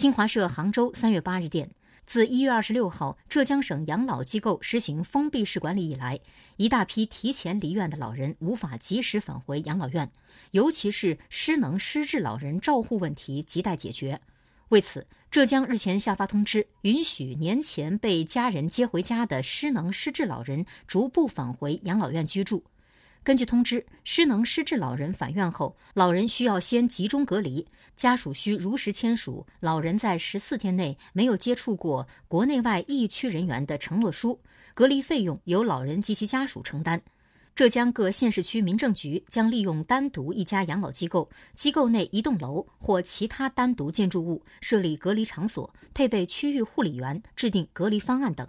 新华社杭州三月八日电。自一月二十六号浙江省养老机构实行封闭式管理以来，一大批提前离院的老人无法及时返回养老院，尤其是失能失智老人照护问题亟待解决。为此，浙江日前下发通知，允许年前被家人接回家的失能失智老人逐步返回养老院居住。根据通知，失能失智老人返院后，老人需要先集中隔离，家属需如实签署老人在十四天内没有接触过国内外疫区人员的承诺书，隔离费用由老人及其家属承担。浙江各县市区民政局将利用单独一家养老机构、机构内一栋楼或其他单独建筑物设立隔离场所，配备区域护理员，制定隔离方案等。